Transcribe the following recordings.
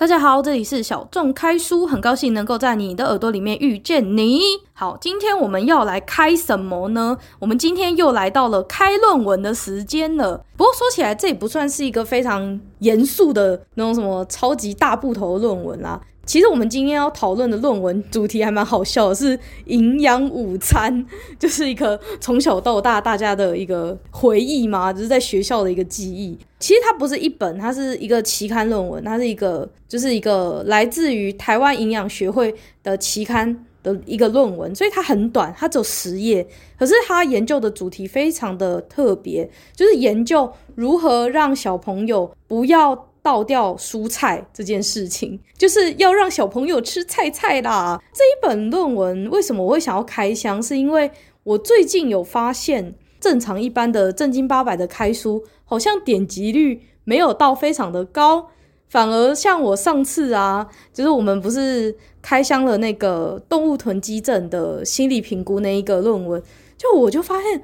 大家好，这里是小众开书，很高兴能够在你的耳朵里面遇见你。好，今天我们要来开什么呢？我们今天又来到了开论文的时间了。不过说起来，这也不算是一个非常严肃的那种什么超级大部头论文啦。其实我们今天要讨论的论文主题还蛮好笑，是营养午餐，就是一个从小到大大家的一个回忆嘛，就是在学校的一个记忆。其实它不是一本，它是一个期刊论文，它是一个就是一个来自于台湾营养学会的期刊的一个论文，所以它很短，它只有十页。可是它研究的主题非常的特别，就是研究如何让小朋友不要。倒掉蔬菜这件事情，就是要让小朋友吃菜菜啦。这一本论文为什么我会想要开箱？是因为我最近有发现，正常一般的正经八百的开书，好像点击率没有到非常的高，反而像我上次啊，就是我们不是开箱了那个动物囤积症的心理评估那一个论文，就我就发现。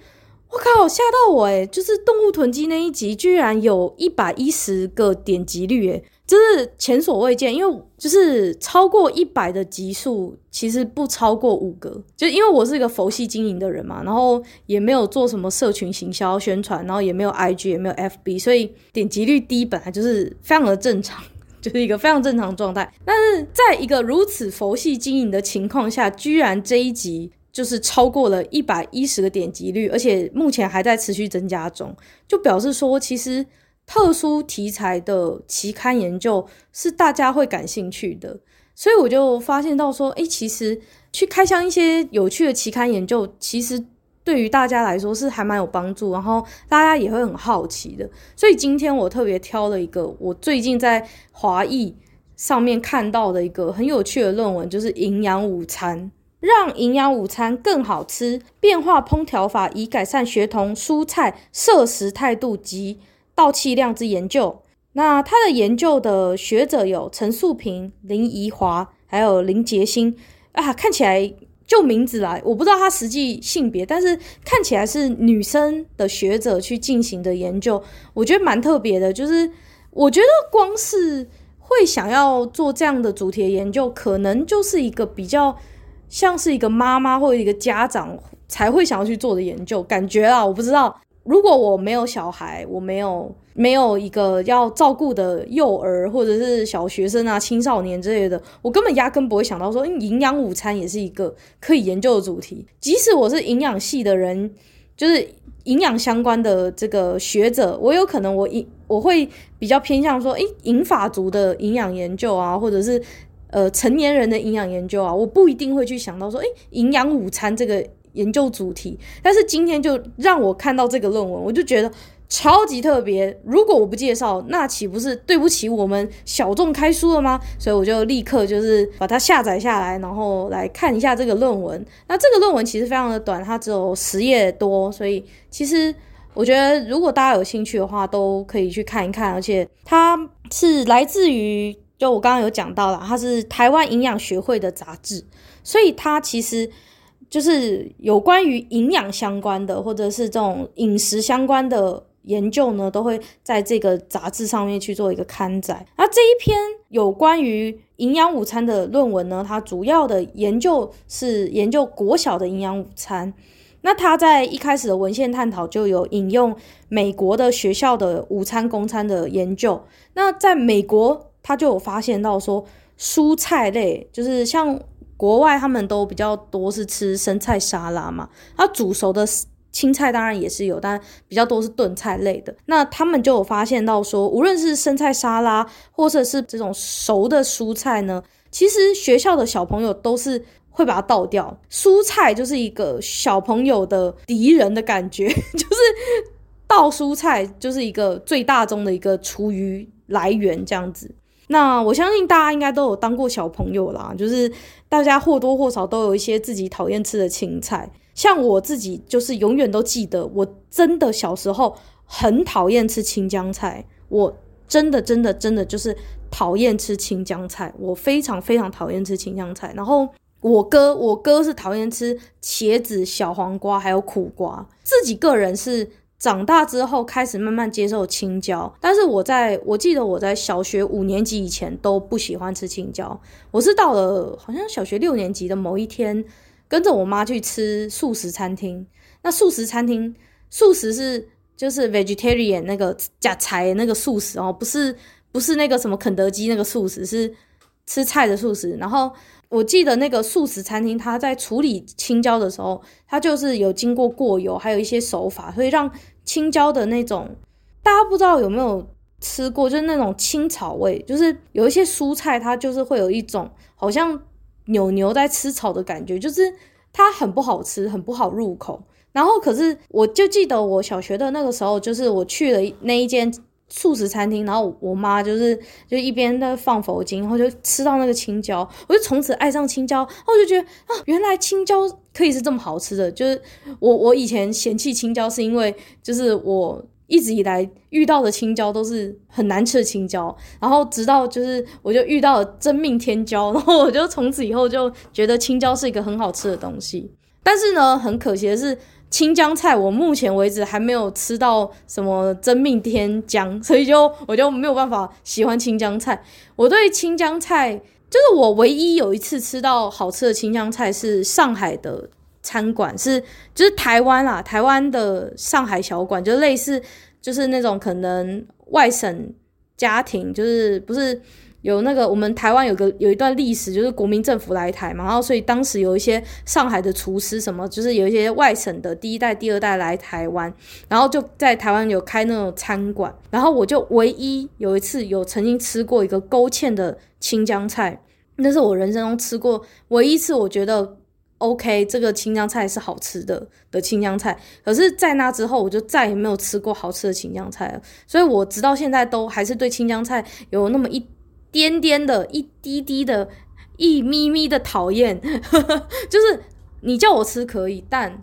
我靠！吓到我诶，就是动物囤积那一集，居然有一百一十个点击率诶，这是前所未见。因为就是超过一百的集数，其实不超过五个。就因为我是一个佛系经营的人嘛，然后也没有做什么社群行销宣传，然后也没有 IG，也没有 FB，所以点击率低本来就是非常的正常，就是一个非常正常状态。但是在一个如此佛系经营的情况下，居然这一集。就是超过了一百一十个点击率，而且目前还在持续增加中，就表示说，其实特殊题材的期刊研究是大家会感兴趣的，所以我就发现到说，诶，其实去开箱一些有趣的期刊研究，其实对于大家来说是还蛮有帮助，然后大家也会很好奇的。所以今天我特别挑了一个我最近在华艺上面看到的一个很有趣的论文，就是营养午餐。让营养午餐更好吃，变化烹调法以改善学童蔬菜摄食态度及倒气量之研究。那他的研究的学者有陈素萍、林宜华，还有林洁欣啊，看起来就名字来，我不知道他实际性别，但是看起来是女生的学者去进行的研究，我觉得蛮特别的。就是我觉得光是会想要做这样的主题的研究，可能就是一个比较。像是一个妈妈或者一个家长才会想要去做的研究，感觉啊，我不知道。如果我没有小孩，我没有没有一个要照顾的幼儿或者是小学生啊、青少年之类的，我根本压根不会想到说，营养午餐也是一个可以研究的主题。即使我是营养系的人，就是营养相关的这个学者，我有可能我一我会比较偏向说，诶，银发族的营养研究啊，或者是。呃，成年人的营养研究啊，我不一定会去想到说，诶，营养午餐这个研究主题。但是今天就让我看到这个论文，我就觉得超级特别。如果我不介绍，那岂不是对不起我们小众开书了吗？所以我就立刻就是把它下载下来，然后来看一下这个论文。那这个论文其实非常的短，它只有十页多，所以其实我觉得如果大家有兴趣的话，都可以去看一看。而且它是来自于。就我刚刚有讲到了，它是台湾营养学会的杂志，所以它其实就是有关于营养相关的，或者是这种饮食相关的研究呢，都会在这个杂志上面去做一个刊载。那这一篇有关于营养午餐的论文呢，它主要的研究是研究国小的营养午餐。那它在一开始的文献探讨就有引用美国的学校的午餐供餐的研究。那在美国。他就有发现到说，蔬菜类就是像国外他们都比较多是吃生菜沙拉嘛，它煮熟的青菜当然也是有，但比较多是炖菜类的。那他们就有发现到说，无论是生菜沙拉或者是这种熟的蔬菜呢，其实学校的小朋友都是会把它倒掉。蔬菜就是一个小朋友的敌人的感觉，就是倒蔬菜就是一个最大宗的一个厨余来源这样子。那我相信大家应该都有当过小朋友啦，就是大家或多或少都有一些自己讨厌吃的青菜。像我自己就是永远都记得，我真的小时候很讨厌吃青江菜，我真的真的真的就是讨厌吃青江菜，我非常非常讨厌吃青江菜。然后我哥，我哥是讨厌吃茄子、小黄瓜还有苦瓜，自己个人是长大之后开始慢慢接受青椒，但是我在我记得我在小学五年级以前都不喜欢吃青椒，我是到了好像小学六年级的某一天，跟着我妈去吃素食餐厅。那素食餐厅，素食是就是 vegetarian 那个假菜那个素食哦，不是不是那个什么肯德基那个素食，是吃菜的素食。然后我记得那个素食餐厅，它在处理青椒的时候，它就是有经过过油，还有一些手法，所以让青椒的那种，大家不知道有没有吃过，就是那种青草味，就是有一些蔬菜，它就是会有一种好像牛牛在吃草的感觉，就是它很不好吃，很不好入口。然后可是我就记得我小学的那个时候，就是我去了那一间。素食餐厅，然后我妈就是就一边在放佛经，然后就吃到那个青椒，我就从此爱上青椒，然后我就觉得啊，原来青椒可以是这么好吃的。就是我我以前嫌弃青椒，是因为就是我一直以来遇到的青椒都是很难吃的青椒，然后直到就是我就遇到了真命天椒，然后我就从此以后就觉得青椒是一个很好吃的东西。但是呢，很可惜的是。青江菜，我目前为止还没有吃到什么真命天姜，所以就我就没有办法喜欢青江菜。我对青江菜，就是我唯一有一次吃到好吃的青江菜是上海的餐馆，是就是台湾啦，台湾的上海小馆，就类似就是那种可能外省家庭，就是不是。有那个，我们台湾有个有一段历史，就是国民政府来台嘛，然后所以当时有一些上海的厨师什么，就是有一些外省的第一代、第二代来台湾，然后就在台湾有开那种餐馆，然后我就唯一有一次有曾经吃过一个勾芡的青江菜，那是我人生中吃过唯一一次，我觉得。OK，这个青江菜是好吃的的青江菜，可是，在那之后，我就再也没有吃过好吃的青江菜了。所以我直到现在都还是对青江菜有那么一。颠颠的，一滴滴的，一咪咪的讨厌，就是你叫我吃可以，但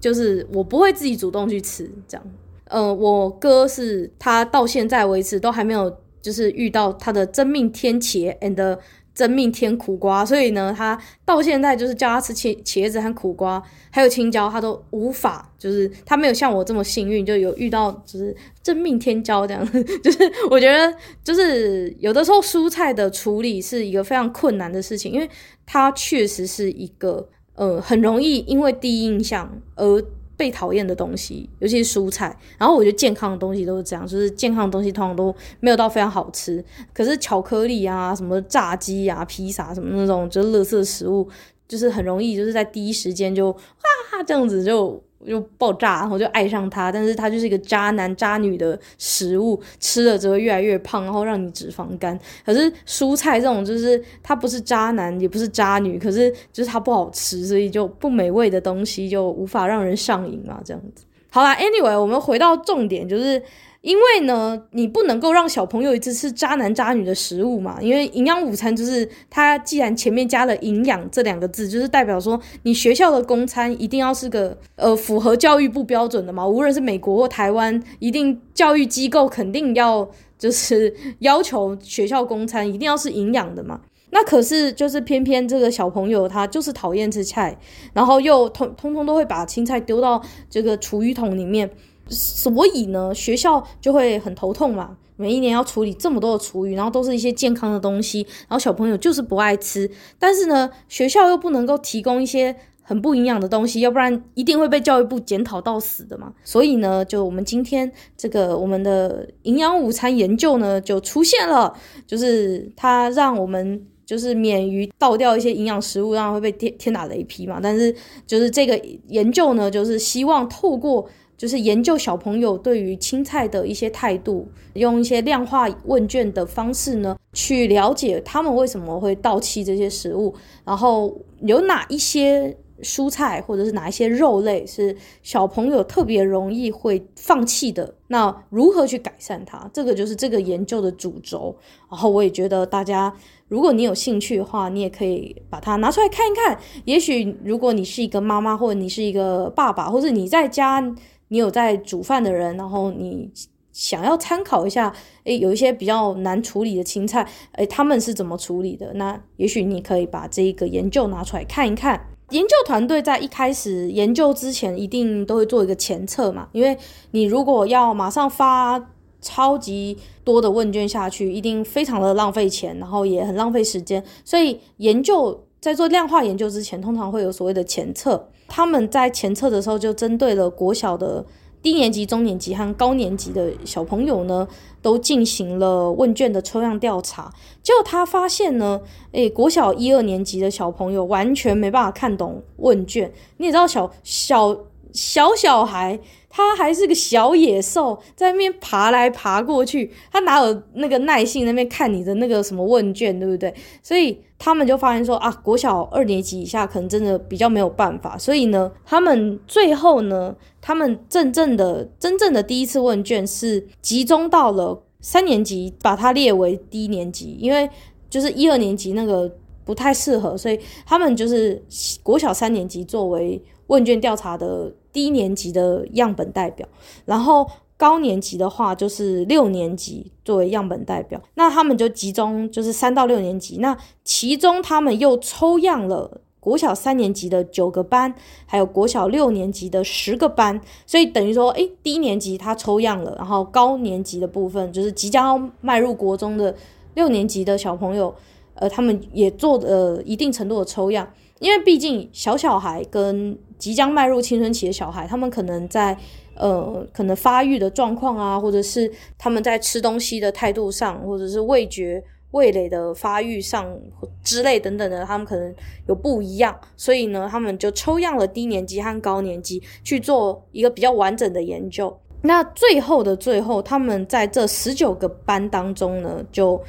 就是我不会自己主动去吃这样。呃，我哥是他到现在为止都还没有，就是遇到他的真命天劫 and。真命天苦瓜，所以呢，他到现在就是叫他吃茄茄子和苦瓜，还有青椒，他都无法，就是他没有像我这么幸运，就有遇到就是真命天椒这样。就是我觉得，就是有的时候蔬菜的处理是一个非常困难的事情，因为它确实是一个呃很容易因为第一印象而。被讨厌的东西，尤其是蔬菜。然后我觉得健康的东西都是这样，就是健康的东西通常都没有到非常好吃。可是巧克力啊、什么炸鸡啊、披萨什么那种，就是垃圾食物，就是很容易就是在第一时间就哇这样子就。就爆炸，然后就爱上他，但是他就是一个渣男渣女的食物，吃了只会越来越胖，然后让你脂肪肝。可是蔬菜这种就是它不是渣男，也不是渣女，可是就是它不好吃，所以就不美味的东西就无法让人上瘾嘛，这样子。好啦，Anyway，我们回到重点，就是。因为呢，你不能够让小朋友一直吃渣男渣女的食物嘛。因为营养午餐就是它，既然前面加了“营养”这两个字，就是代表说你学校的公餐一定要是个呃符合教育部标准的嘛。无论是美国或台湾，一定教育机构肯定要就是要求学校公餐一定要是营养的嘛。那可是就是偏偏这个小朋友他就是讨厌吃菜，然后又通通通都会把青菜丢到这个厨余桶里面。所以呢，学校就会很头痛嘛。每一年要处理这么多的厨余，然后都是一些健康的东西，然后小朋友就是不爱吃。但是呢，学校又不能够提供一些很不营养的东西，要不然一定会被教育部检讨到死的嘛。所以呢，就我们今天这个我们的营养午餐研究呢，就出现了，就是它让我们就是免于倒掉一些营养食物，让会被天天打雷劈嘛。但是就是这个研究呢，就是希望透过。就是研究小朋友对于青菜的一些态度，用一些量化问卷的方式呢，去了解他们为什么会倒弃这些食物，然后有哪一些蔬菜或者是哪一些肉类是小朋友特别容易会放弃的，那如何去改善它？这个就是这个研究的主轴。然后我也觉得大家，如果你有兴趣的话，你也可以把它拿出来看一看。也许如果你是一个妈妈，或者你是一个爸爸，或者你在家。你有在煮饭的人，然后你想要参考一下，诶，有一些比较难处理的青菜，诶，他们是怎么处理的？那也许你可以把这一个研究拿出来看一看。研究团队在一开始研究之前，一定都会做一个前测嘛，因为你如果要马上发超级多的问卷下去，一定非常的浪费钱，然后也很浪费时间，所以研究在做量化研究之前，通常会有所谓的前测。他们在前测的时候，就针对了国小的低年级、中年级和高年级的小朋友呢，都进行了问卷的抽样调查。结果他发现呢，诶，国小一二年级的小朋友完全没办法看懂问卷。你也知道小，小小小小孩。他还是个小野兽，在那边爬来爬过去，他哪有那个耐性那边看你的那个什么问卷，对不对？所以他们就发现说啊，国小二年级以下可能真的比较没有办法，所以呢，他们最后呢，他们真正的真正的第一次问卷是集中到了三年级，把它列为低年级，因为就是一二年级那个不太适合，所以他们就是国小三年级作为问卷调查的。低年级的样本代表，然后高年级的话就是六年级作为样本代表，那他们就集中就是三到六年级，那其中他们又抽样了国小三年级的九个班，还有国小六年级的十个班，所以等于说，诶，低年级他抽样了，然后高年级的部分就是即将要迈入国中的六年级的小朋友，呃，他们也做了一定程度的抽样。因为毕竟小小孩跟即将迈入青春期的小孩，他们可能在呃可能发育的状况啊，或者是他们在吃东西的态度上，或者是味觉味蕾的发育上之类等等的，他们可能有不一样，所以呢，他们就抽样了低年级和高年级去做一个比较完整的研究。那最后的最后，他们在这十九个班当中呢，就。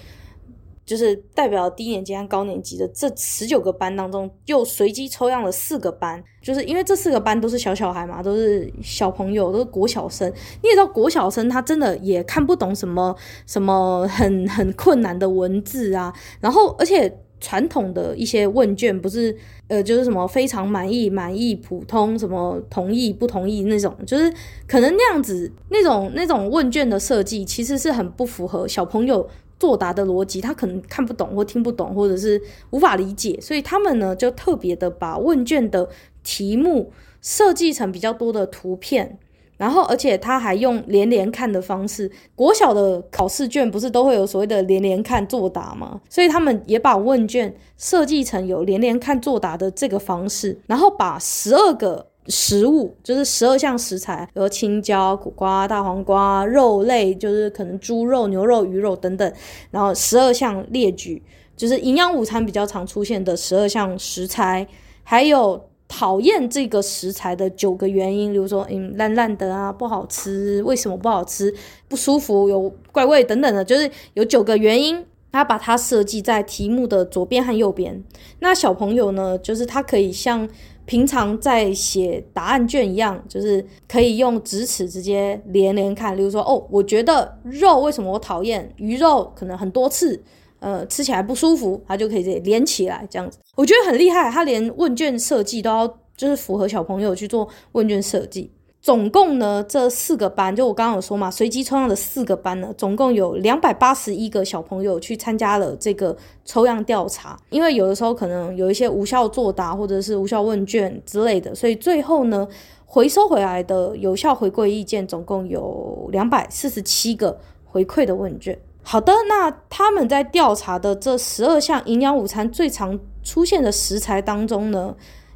就是代表低年级和高年级的这十九个班当中，又随机抽样了四个班，就是因为这四个班都是小小孩嘛，都是小朋友，都是国小生。你也知道，国小生他真的也看不懂什么什么很很困难的文字啊。然后，而且传统的一些问卷不是呃，就是什么非常满意、满意、普通，什么同意、不同意那种，就是可能那样子那种那种问卷的设计，其实是很不符合小朋友。作答的逻辑，他可能看不懂或听不懂，或者是无法理解，所以他们呢就特别的把问卷的题目设计成比较多的图片，然后而且他还用连连看的方式。国小的考试卷不是都会有所谓的连连看作答吗？所以他们也把问卷设计成有连连看作答的这个方式，然后把十二个。食物就是十二项食材，比如青椒、苦瓜、大黄瓜、肉类，就是可能猪肉、牛肉、鱼肉等等。然后十二项列举，就是营养午餐比较常出现的十二项食材，还有讨厌这个食材的九个原因，比如说嗯烂烂的啊，不好吃，为什么不好吃，不舒服，有怪味等等的，就是有九个原因。他把它设计在题目的左边和右边。那小朋友呢，就是他可以像。平常在写答案卷一样，就是可以用直尺直接连连看。例如说，哦，我觉得肉为什么我讨厌鱼肉？可能很多次，呃，吃起来不舒服，它就可以连起来这样子。我觉得很厉害，他连问卷设计都要就是符合小朋友去做问卷设计。总共呢，这四个班，就我刚刚有说嘛，随机抽样的四个班呢，总共有两百八十一个小朋友去参加了这个抽样调查。因为有的时候可能有一些无效作答或者是无效问卷之类的，所以最后呢，回收回来的有效回馈意见总共有两百四十七个回馈的问卷。好的，那他们在调查的这十二项营养午餐最常出现的食材当中呢，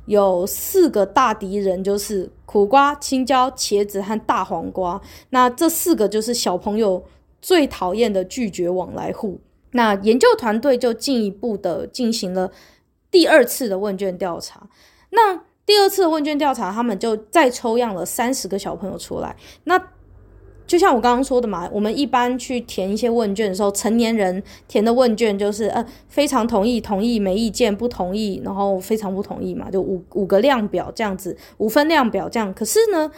有四个大敌人，就是苦瓜、青椒、茄子和大黄瓜。那这四个就是小朋友最讨厌的拒绝往来户。那研究团队就进一步的进行了第二次的问卷调查。那第二次问卷调查，他们就再抽样了三十个小朋友出来。那就像我刚刚说的嘛，我们一般去填一些问卷的时候，成年人填的问卷就是呃非常同意、同意、没意见、不同意，然后非常不同意嘛，就五五个量表这样子，五分量表这样。可是呢，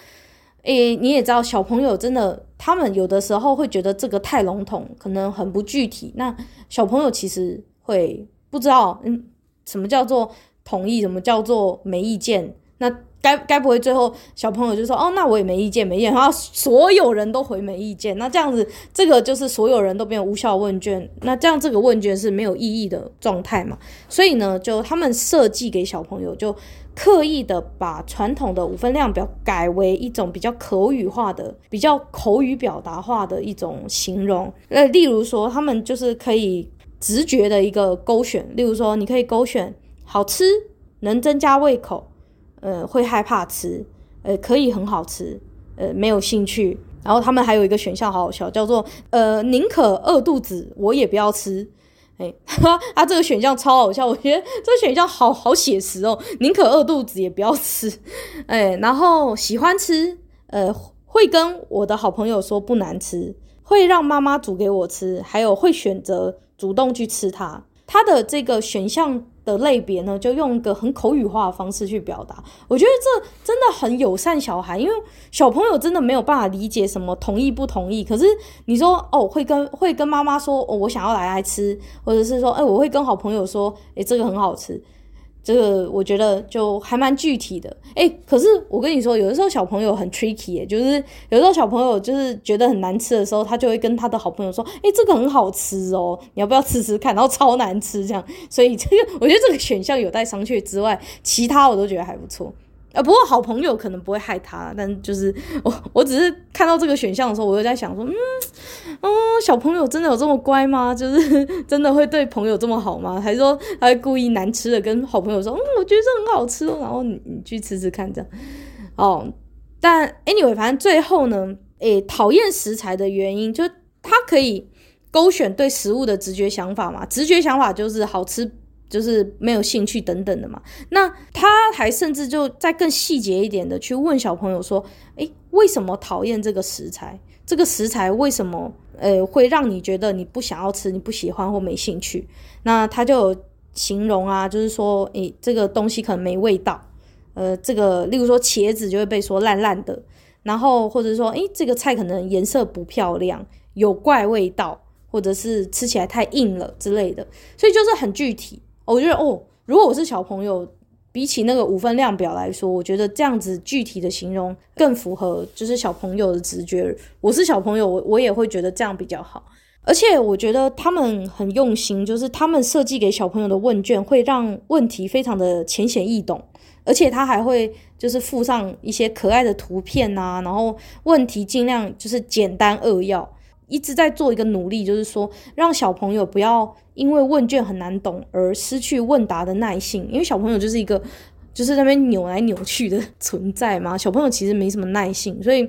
诶，你也知道，小朋友真的他们有的时候会觉得这个太笼统，可能很不具体。那小朋友其实会不知道，嗯，什么叫做同意，什么叫做没意见，那。该该不会最后小朋友就说哦，那我也没意见，没意见，然后所有人都回没意见，那这样子这个就是所有人都变无效问卷，那这样这个问卷是没有意义的状态嘛？所以呢，就他们设计给小朋友就刻意的把传统的五分量表改为一种比较口语化的、比较口语表达化的一种形容。呃，例如说，他们就是可以直觉的一个勾选，例如说，你可以勾选好吃，能增加胃口，呃，会害怕吃，呃，可以很好吃，呃，没有兴趣。然后他们还有一个选项好好笑，叫做呃，宁可饿肚子，我也不要吃。哎，哈，他这个选项超好笑，我觉得这个选项好好写实哦。宁可饿肚子也不要吃，哎，然后喜欢吃，呃，会跟我的好朋友说不难吃，会让妈妈煮给我吃，还有会选择主动去吃它。它的这个选项。的类别呢，就用一个很口语化的方式去表达，我觉得这真的很友善小孩，因为小朋友真的没有办法理解什么同意不同意。可是你说哦，会跟会跟妈妈说哦，我想要来来吃，或者是说哎，我会跟好朋友说，哎，这个很好吃。这个我觉得就还蛮具体的，哎，可是我跟你说，有的时候小朋友很 tricky，就是有的时候小朋友就是觉得很难吃的时候，他就会跟他的好朋友说，哎，这个很好吃哦，你要不要吃吃看？然后超难吃这样，所以这个我觉得这个选项有待商榷之外，其他我都觉得还不错。啊，不过好朋友可能不会害他，但就是 我，我只是看到这个选项的时候，我就在想说，嗯，哦，小朋友真的有这么乖吗？就是 真的会对朋友这么好吗？还是说他会故意难吃的跟好朋友说，嗯，我觉得这很好吃，然后你你去吃吃看这样。哦，但 anyway，反正最后呢，诶、讨厌食材的原因，就是他可以勾选对食物的直觉想法嘛，直觉想法就是好吃。就是没有兴趣等等的嘛，那他还甚至就再更细节一点的去问小朋友说，诶，为什么讨厌这个食材？这个食材为什么呃会让你觉得你不想要吃、你不喜欢或没兴趣？那他就形容啊，就是说，诶，这个东西可能没味道，呃，这个例如说茄子就会被说烂烂的，然后或者说，诶，这个菜可能颜色不漂亮，有怪味道，或者是吃起来太硬了之类的，所以就是很具体。我觉得哦，如果我是小朋友，比起那个五分量表来说，我觉得这样子具体的形容更符合就是小朋友的直觉。我是小朋友，我我也会觉得这样比较好。而且我觉得他们很用心，就是他们设计给小朋友的问卷会让问题非常的浅显易懂，而且他还会就是附上一些可爱的图片啊，然后问题尽量就是简单扼要。一直在做一个努力，就是说让小朋友不要因为问卷很难懂而失去问答的耐性，因为小朋友就是一个就是在那边扭来扭去的存在嘛。小朋友其实没什么耐性，所以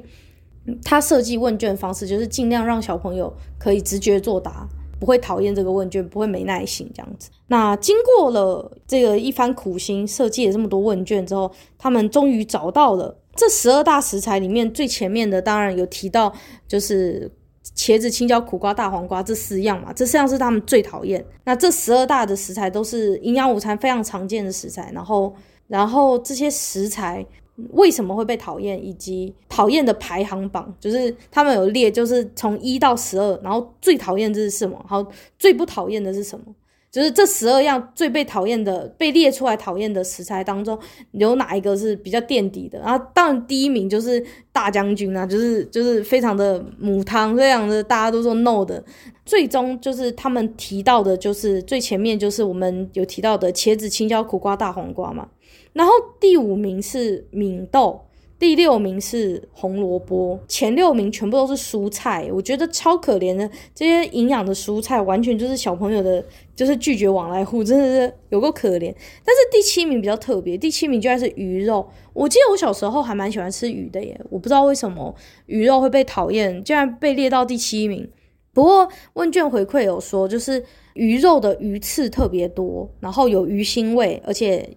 他设计问卷方式就是尽量让小朋友可以直觉作答，不会讨厌这个问卷，不会没耐性这样子。那经过了这个一番苦心设计了这么多问卷之后，他们终于找到了这十二大食材里面最前面的，当然有提到就是。茄子、青椒、苦瓜、大黄瓜这四样嘛，这四样是他们最讨厌。那这十二大的食材都是营养午餐非常常见的食材。然后，然后这些食材为什么会被讨厌，以及讨厌的排行榜，就是他们有列，就是从一到十二，然后最讨厌这是什么，然后最不讨厌的是什么。就是这十二样最被讨厌的、被列出来讨厌的食材当中，有哪一个是比较垫底的？然后当然第一名就是大将军啊，就是就是非常的母汤，非常的大家都说 no 的。最终就是他们提到的，就是最前面就是我们有提到的茄子、青椒、苦瓜、大黄瓜嘛。然后第五名是敏豆。第六名是红萝卜，前六名全部都是蔬菜，我觉得超可怜的。这些营养的蔬菜完全就是小朋友的，就是拒绝往来户，真的是有够可怜。但是第七名比较特别，第七名居然是鱼肉。我记得我小时候还蛮喜欢吃鱼的耶，我不知道为什么鱼肉会被讨厌，竟然被列到第七名。不过问卷回馈有说，就是鱼肉的鱼刺特别多，然后有鱼腥味，而且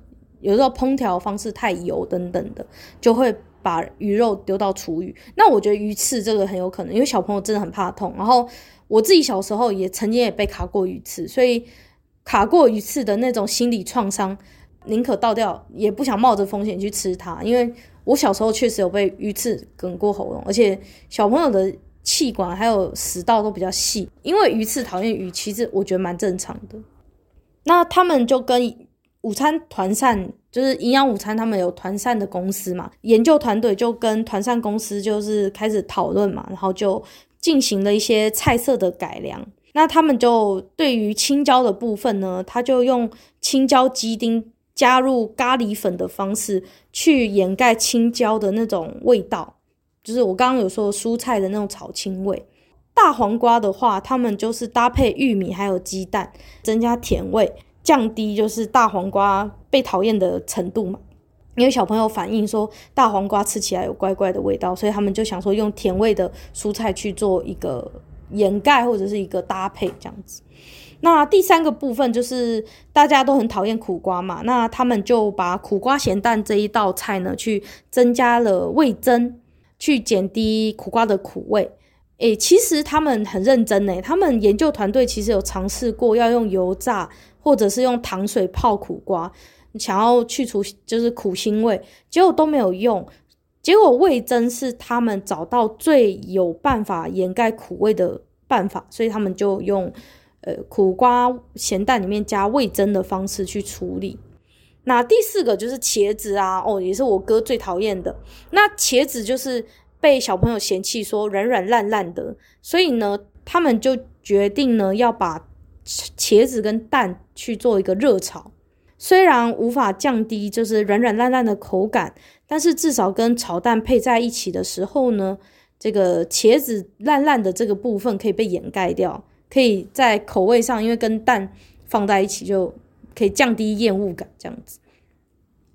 有时候烹调方式太油等等的，就会。把鱼肉丢到厨余，那我觉得鱼刺这个很有可能，因为小朋友真的很怕痛。然后我自己小时候也曾经也被卡过鱼刺，所以卡过鱼刺的那种心理创伤，宁可倒掉也不想冒着风险去吃它。因为我小时候确实有被鱼刺哽过喉咙，而且小朋友的气管还有食道都比较细，因为鱼刺讨厌鱼，其实我觉得蛮正常的。那他们就跟午餐团膳。就是营养午餐，他们有团膳的公司嘛，研究团队就跟团膳公司就是开始讨论嘛，然后就进行了一些菜色的改良。那他们就对于青椒的部分呢，他就用青椒鸡丁加入咖喱粉的方式去掩盖青椒的那种味道，就是我刚刚有说蔬菜的那种草青味。大黄瓜的话，他们就是搭配玉米还有鸡蛋，增加甜味，降低就是大黄瓜被讨厌的程度嘛。因为小朋友反映说大黄瓜吃起来有怪怪的味道，所以他们就想说用甜味的蔬菜去做一个掩盖或者是一个搭配这样子。那第三个部分就是大家都很讨厌苦瓜嘛，那他们就把苦瓜咸蛋这一道菜呢，去增加了味增，去减低苦瓜的苦味。诶，其实他们很认真诶，他们研究团队其实有尝试过要用油炸或者是用糖水泡苦瓜，想要去除就是苦腥味，结果都没有用。结果味噌是他们找到最有办法掩盖苦味的办法，所以他们就用。呃，苦瓜咸蛋里面加味噌的方式去处理。那第四个就是茄子啊，哦，也是我哥最讨厌的。那茄子就是被小朋友嫌弃说软软烂烂的，所以呢，他们就决定呢要把茄子跟蛋去做一个热炒。虽然无法降低就是软软烂烂的口感，但是至少跟炒蛋配在一起的时候呢，这个茄子烂烂的这个部分可以被掩盖掉。可以在口味上，因为跟蛋放在一起，就可以降低厌恶感，这样子。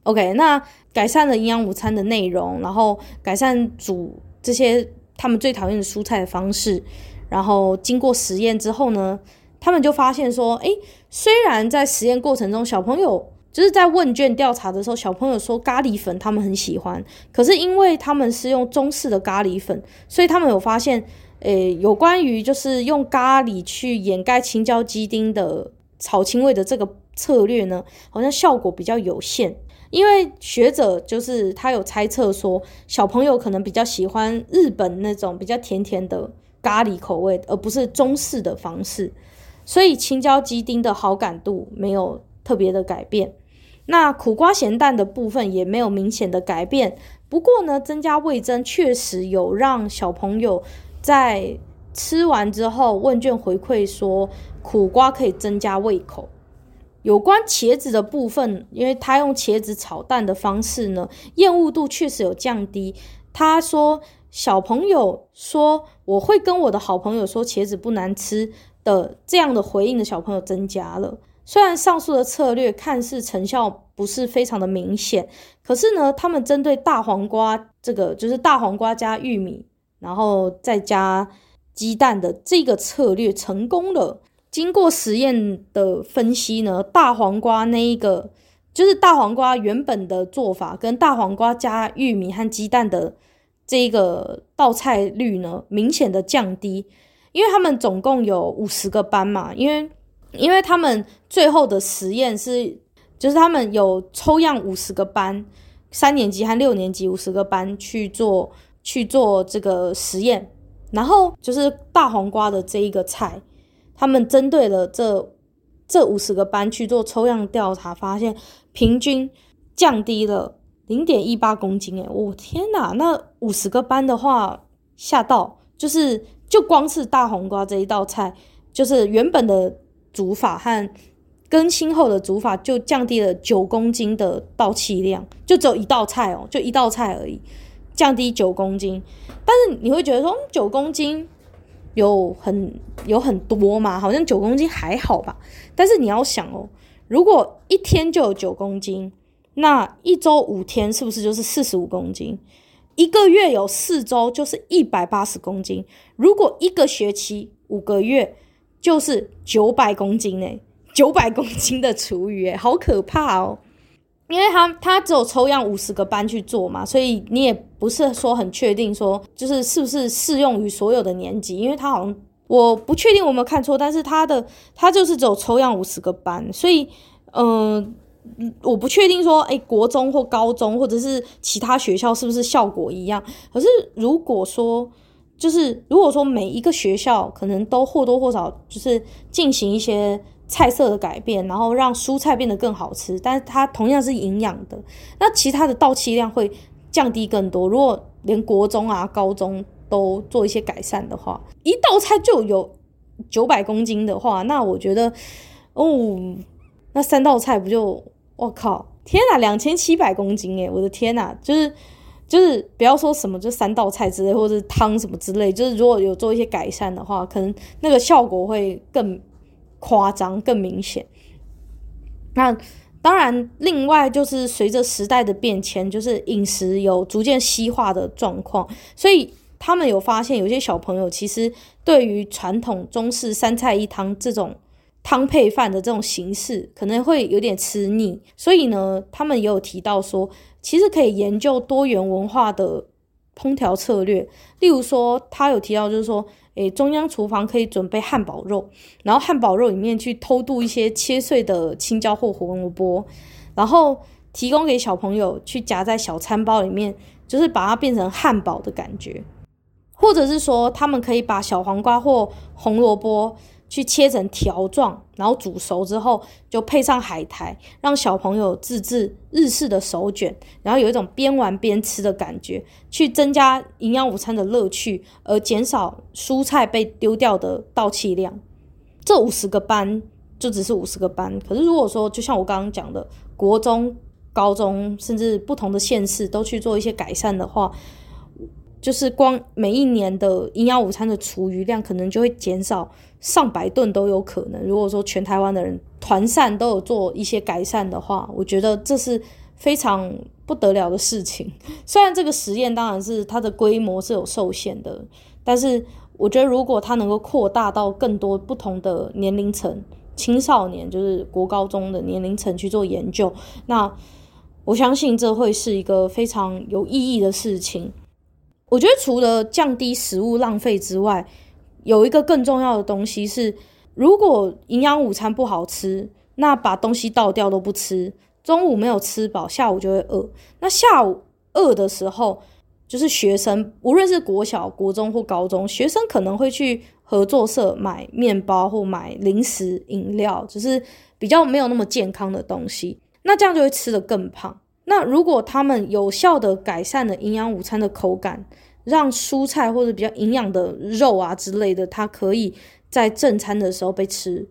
OK，那改善了营养午餐的内容，然后改善煮这些他们最讨厌的蔬菜的方式，然后经过实验之后呢，他们就发现说，诶，虽然在实验过程中，小朋友就是在问卷调查的时候，小朋友说咖喱粉他们很喜欢，可是因为他们是用中式的咖喱粉，所以他们有发现。诶，有关于就是用咖喱去掩盖青椒鸡丁的草青味的这个策略呢，好像效果比较有限。因为学者就是他有猜测说，小朋友可能比较喜欢日本那种比较甜甜的咖喱口味，而不是中式的方式，所以青椒鸡丁的好感度没有特别的改变。那苦瓜咸蛋的部分也没有明显的改变。不过呢，增加味增确实有让小朋友。在吃完之后，问卷回馈说苦瓜可以增加胃口。有关茄子的部分，因为他用茄子炒蛋的方式呢，厌恶度确实有降低。他说小朋友说我会跟我的好朋友说茄子不难吃的这样的回应的小朋友增加了。虽然上述的策略看似成效不是非常的明显，可是呢，他们针对大黄瓜这个就是大黄瓜加玉米。然后再加鸡蛋的这个策略成功了。经过实验的分析呢，大黄瓜那一个就是大黄瓜原本的做法跟大黄瓜加玉米和鸡蛋的这个倒菜率呢，明显的降低。因为他们总共有五十个班嘛，因为因为他们最后的实验是就是他们有抽样五十个班，三年级和六年级五十个班去做。去做这个实验，然后就是大黄瓜的这一个菜，他们针对了这这五十个班去做抽样调查，发现平均降低了零点一八公斤。诶，我天哪！那五十个班的话，吓到，就是就光是大红瓜这一道菜，就是原本的煮法和更新后的煮法就降低了九公斤的倒气量，就只有一道菜哦，就一道菜而已。降低九公斤，但是你会觉得说九公斤有很有很多嘛？好像九公斤还好吧。但是你要想哦，如果一天就有九公斤，那一周五天是不是就是四十五公斤？一个月有四周就是一百八十公斤。如果一个学期五个月就是九百公斤呢？九百公斤的厨余，好可怕哦！因为他他只有抽样五十个班去做嘛，所以你也不是说很确定说就是是不是适用于所有的年级，因为他好像我不确定我没有看错，但是他的他就是只有抽样五十个班，所以嗯、我不确定说诶，国中或高中或者是其他学校是不是效果一样。可是如果说就是如果说每一个学校可能都或多或少就是进行一些。菜色的改变，然后让蔬菜变得更好吃，但是它同样是营养的。那其他的倒气量会降低更多。如果连国中啊、高中都做一些改善的话，一道菜就有九百公斤的话，那我觉得，哦，那三道菜不就，我靠，天哪，两千七百公斤诶，我的天哪，就是就是不要说什么就三道菜之类，或者是汤什么之类，就是如果有做一些改善的话，可能那个效果会更夸张、更明显。那当然，另外就是随着时代的变迁，就是饮食有逐渐西化的状况，所以。他们有发现，有些小朋友其实对于传统中式三菜一汤这种汤配饭的这种形式，可能会有点吃腻。所以呢，他们也有提到说，其实可以研究多元文化的烹调策略。例如说，他有提到就是说，诶，中央厨房可以准备汉堡肉，然后汉堡肉里面去偷渡一些切碎的青椒或胡萝卜，然后提供给小朋友去夹在小餐包里面，就是把它变成汉堡的感觉。或者是说，他们可以把小黄瓜或红萝卜去切成条状，然后煮熟之后，就配上海苔，让小朋友自制日式的手卷，然后有一种边玩边吃的感觉，去增加营养午餐的乐趣，而减少蔬菜被丢掉的倒弃量。这五十个班就只是五十个班，可是如果说，就像我刚刚讲的，国中、高中，甚至不同的县市都去做一些改善的话。就是光每一年的营养午餐的厨余量，可能就会减少上百吨都有可能。如果说全台湾的人团膳都有做一些改善的话，我觉得这是非常不得了的事情。虽然这个实验当然是它的规模是有受限的，但是我觉得如果它能够扩大到更多不同的年龄层，青少年就是国高中的年龄层去做研究，那我相信这会是一个非常有意义的事情。我觉得除了降低食物浪费之外，有一个更重要的东西是，如果营养午餐不好吃，那把东西倒掉都不吃，中午没有吃饱，下午就会饿。那下午饿的时候，就是学生，无论是国小、国中或高中，学生可能会去合作社买面包或买零食、饮料，只是比较没有那么健康的东西，那这样就会吃得更胖。那如果他们有效的改善了营养午餐的口感，让蔬菜或者比较营养的肉啊之类的，它可以在正餐的时候被吃，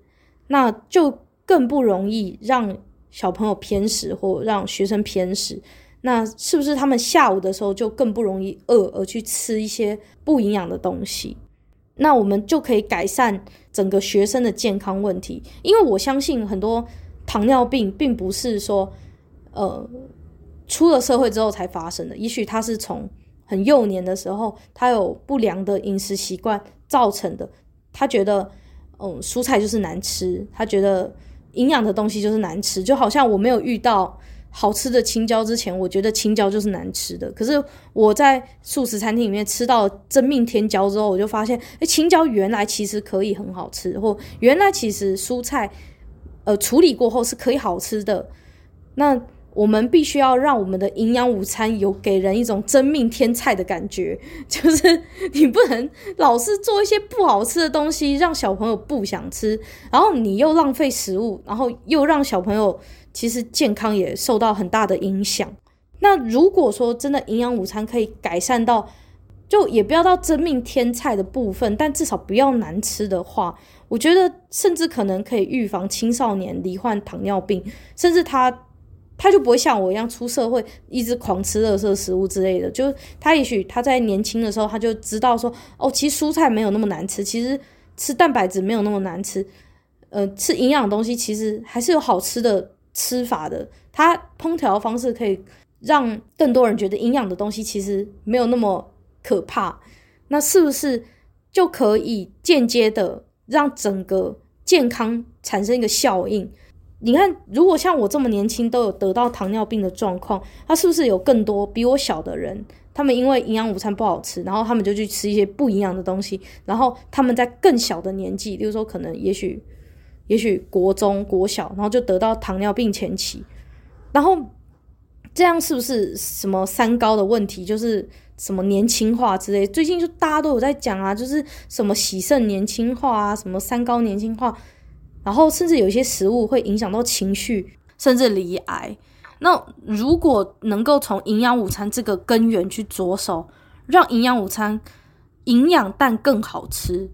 那就更不容易让小朋友偏食或让学生偏食。那是不是他们下午的时候就更不容易饿而去吃一些不营养的东西？那我们就可以改善整个学生的健康问题，因为我相信很多糖尿病并不是说呃。出了社会之后才发生的，也许它是从很幼年的时候，他有不良的饮食习惯造成的。他觉得，嗯，蔬菜就是难吃，他觉得营养的东西就是难吃。就好像我没有遇到好吃的青椒之前，我觉得青椒就是难吃的。可是我在素食餐厅里面吃到真命天椒之后，我就发现，诶，青椒原来其实可以很好吃，或原来其实蔬菜，呃，处理过后是可以好吃的。那。我们必须要让我们的营养午餐有给人一种真命天菜的感觉，就是你不能老是做一些不好吃的东西，让小朋友不想吃，然后你又浪费食物，然后又让小朋友其实健康也受到很大的影响。那如果说真的营养午餐可以改善到，就也不要到真命天菜的部分，但至少不要难吃的话，我觉得甚至可能可以预防青少年罹患糖尿病，甚至他。他就不会像我一样出社会一直狂吃热色食物之类的，就是他也许他在年轻的时候他就知道说，哦，其实蔬菜没有那么难吃，其实吃蛋白质没有那么难吃，呃，吃营养东西其实还是有好吃的吃法的。他烹调方式可以让更多人觉得营养的东西其实没有那么可怕，那是不是就可以间接的让整个健康产生一个效应？你看，如果像我这么年轻都有得到糖尿病的状况，他是不是有更多比我小的人？他们因为营养午餐不好吃，然后他们就去吃一些不营养的东西，然后他们在更小的年纪，例如说可能也许也许国中国小，然后就得到糖尿病前期，然后这样是不是什么三高的问题？就是什么年轻化之类？最近就大家都有在讲啊，就是什么喜肾年轻化啊，什么三高年轻化。然后甚至有一些食物会影响到情绪，甚至罹癌。那如果能够从营养午餐这个根源去着手，让营养午餐营养但更好吃，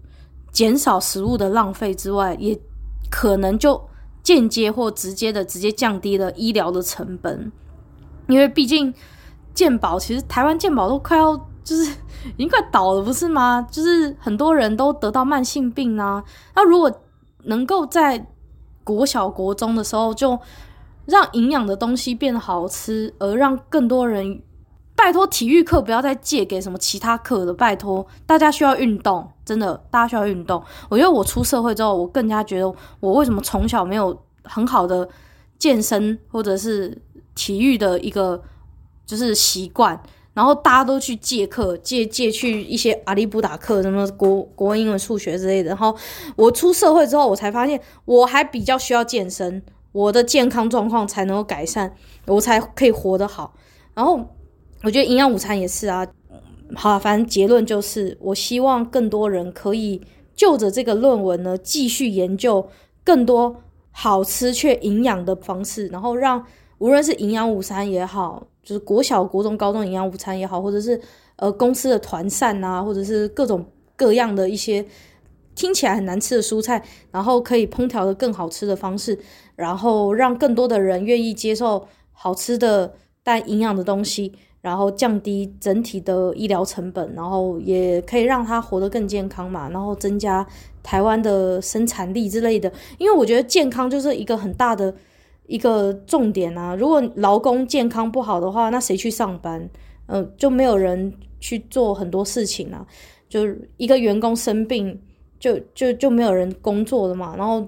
减少食物的浪费之外，也可能就间接或直接的直接降低了医疗的成本，因为毕竟健保其实台湾健保都快要就是已经快倒了，不是吗？就是很多人都得到慢性病啊。那如果能够在国小国中的时候就让营养的东西变得好吃，而让更多人。拜托，体育课不要再借给什么其他课了。拜托，大家需要运动，真的，大家需要运动。我觉得我出社会之后，我更加觉得我为什么从小没有很好的健身或者是体育的一个就是习惯，然后大家都去借课，借借去一些阿里不达课，什么国国文、英文、数学之类的。然后我出社会之后，我才发现我还比较需要健身，我的健康状况才能够改善，我才可以活得好。然后。我觉得营养午餐也是啊，好，反正结论就是，我希望更多人可以就着这个论文呢，继续研究更多好吃却营养的方式，然后让无论是营养午餐也好，就是国小、国中、高中营养午餐也好，或者是呃公司的团膳啊，或者是各种各样的一些听起来很难吃的蔬菜，然后可以烹调的更好吃的方式，然后让更多的人愿意接受好吃的但营养的东西。然后降低整体的医疗成本，然后也可以让他活得更健康嘛，然后增加台湾的生产力之类的。因为我觉得健康就是一个很大的一个重点啊。如果劳工健康不好的话，那谁去上班？嗯、就没有人去做很多事情啊。就一个员工生病，就就就没有人工作了嘛。然后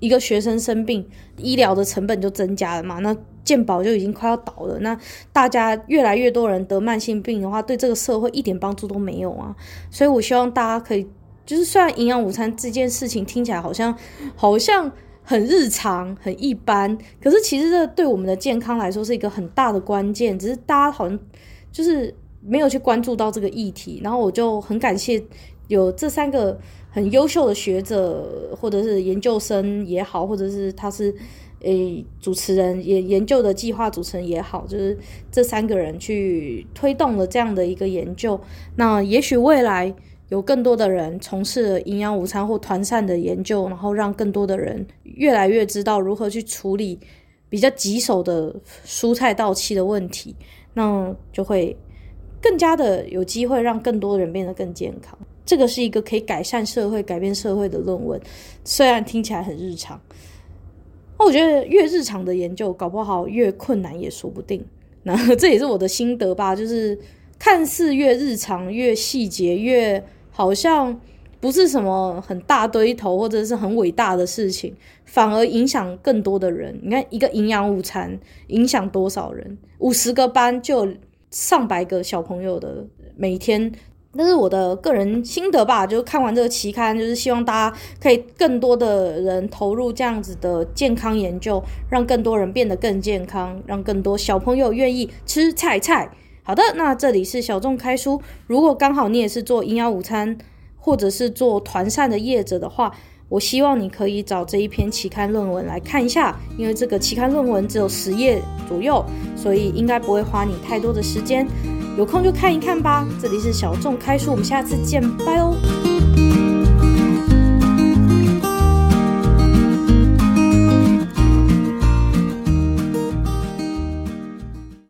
一个学生生病，医疗的成本就增加了嘛。那健保就已经快要倒了，那大家越来越多人得慢性病的话，对这个社会一点帮助都没有啊。所以我希望大家可以，就是虽然营养午餐这件事情听起来好像好像很日常、很一般，可是其实这对我们的健康来说是一个很大的关键，只是大家好像就是没有去关注到这个议题。然后我就很感谢有这三个很优秀的学者，或者是研究生也好，或者是他是。诶，主持人研研究的计划主持人也好，就是这三个人去推动了这样的一个研究。那也许未来有更多的人从事营养午餐或团膳的研究，然后让更多的人越来越知道如何去处理比较棘手的蔬菜到期的问题，那就会更加的有机会让更多的人变得更健康。这个是一个可以改善社会、改变社会的论文，虽然听起来很日常。那我觉得越日常的研究，搞不好越困难也说不定。那这也是我的心得吧，就是看似越日常、越细节、越好像不是什么很大堆头或者是很伟大的事情，反而影响更多的人。你看，一个营养午餐影响多少人？五十个班就上百个小朋友的每天。那是我的个人心得吧，就看完这个期刊，就是希望大家可以更多的人投入这样子的健康研究，让更多人变得更健康，让更多小朋友愿意吃菜菜。好的，那这里是小众开书，如果刚好你也是做营养午餐或者是做团膳的业者的话，我希望你可以找这一篇期刊论文来看一下，因为这个期刊论文只有十页左右，所以应该不会花你太多的时间。有空就看一看吧。这里是小众开书，我们下次见，拜哦。